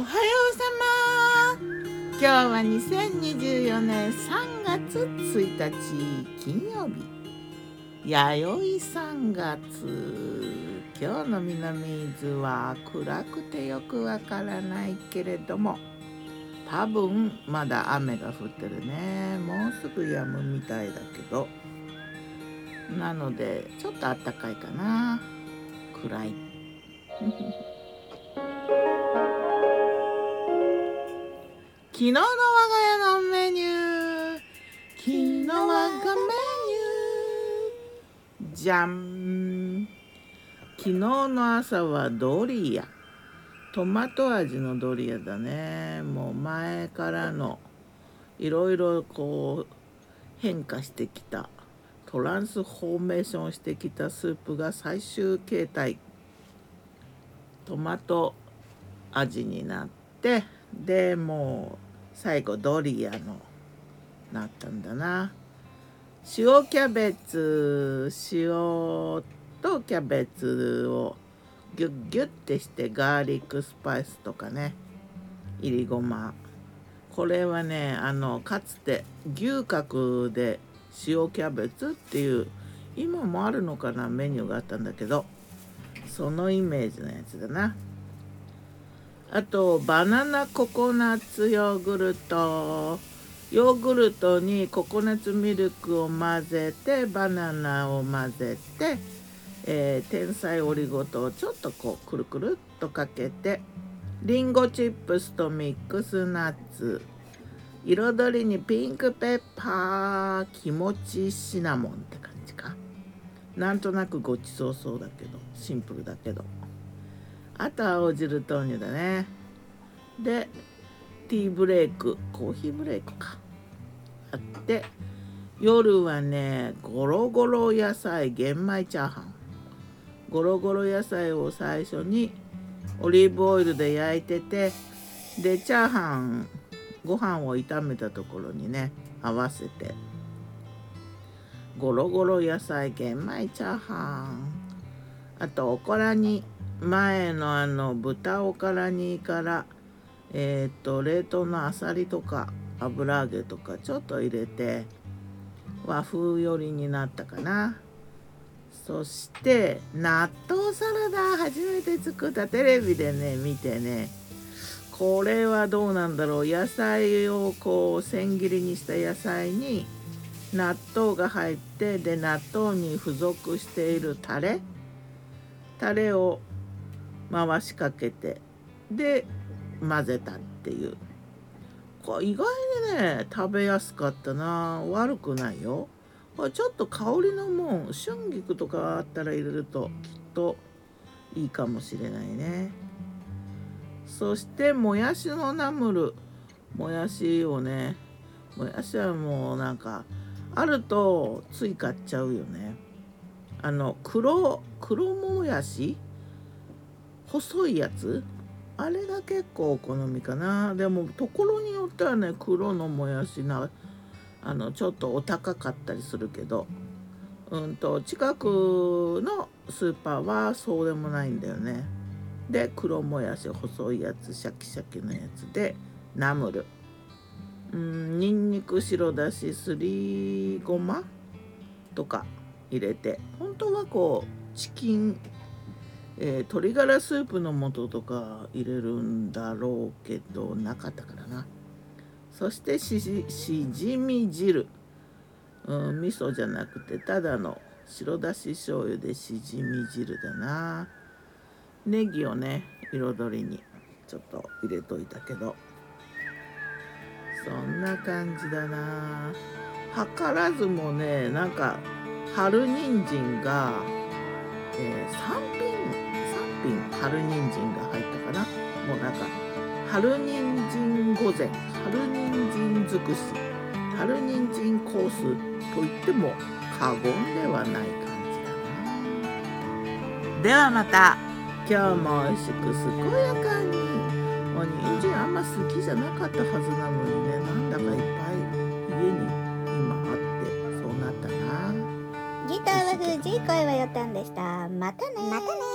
おはようさま。今日は2024年3月1日金曜日。弥生3月。今日の南伊豆は暗くてよくわからないけれども多分まだ雨が降ってるね。もうすぐ止むみたいだけど。なのでちょっとあったかいかな。暗い。昨日の我が家のメニュー昨日我がメニューじゃん昨日の朝はドリアトマト味のドリアだね。もう前からのいろいろこう変化してきた。トランスフォーメーションしてきたスープが最終形態。トマト味になって。でもう最後ドリアのなったんだな。塩キャベツ塩とキャベツをギュッギュッてしてガーリックスパイスとかね。いりごま。これはねあのかつて牛角で塩キャベツっていう今もあるのかなメニューがあったんだけどそのイメージのやつだな。あとバナナココナッツヨーグルト。ヨーグルトにココナッツミルクを混ぜてバナナを混ぜて、えー、天才オリゴ糖をちょっとこうくるくるっとかけてリンゴチップスとミックスナッツ。彩りにピンクペッパー気持ちシナモンって感じか。なんとなくごちそうそうだけどシンプルだけど。あと青汁豆乳だね。でティーブレイクコーヒーブレイクか。あって夜はねゴロゴロ野菜玄米チャーハン。ゴロゴロ野菜を最初にオリーブオイルで焼いててでチャーハンご飯を炒めたところにね合わせて。ゴロゴロ野菜玄米チャーハン。あとおこらに前のあの豚おからにからえっ、と冷凍のあさりとか油揚げとかちょっと入れて和風寄りになったかな。そして納豆サラダ初めて作ったテレビでね見てねこれはどうなんだろう。野菜をこう千切りにした野菜に納豆が入ってで納豆に付属しているタレ。タレを回しかけてで混ぜたっていう。これ意外にね食べやすかったな。悪くないよ。これちょっと香りのもん春菊とかあったら入れるときっといいかもしれないね。そしてもやしのナムル。もやしをねもやしはもうなんかあるとつい買っちゃうよね。あの黒黒もやし細いやつ？あれが結構お好みかな。でもところによってはね黒のもやしなあのちょっとお高かったりするけど。うんと近くのスーパーはそうでもないんだよね。で黒もやし細いやつシャキシャキのやつでナムル。うんにんにく白だしすりごまとか入れて本当はこうチキンえー、鶏ガラスープの素とか入れるんだろうけどなかったからな。そしてししじみ汁、うん、味噌じゃなくてただの白だし醤油でしじみ汁だな。ネギをね彩りにちょっと入れといたけど。そんな感じだな。図らずもねなんか春人参が、えー、3品品春人参が入ったかな。もうなんか春人参御膳春人参尽くし春人参コースと言っても過言ではない感じだな。ではまた。今日も美味しく健やかに。もう人参あんま好きじゃなかったはずなのにねなんだかいっぱい家に今あってそうなったな。ギターは藤井声はよたんでした。またねまたね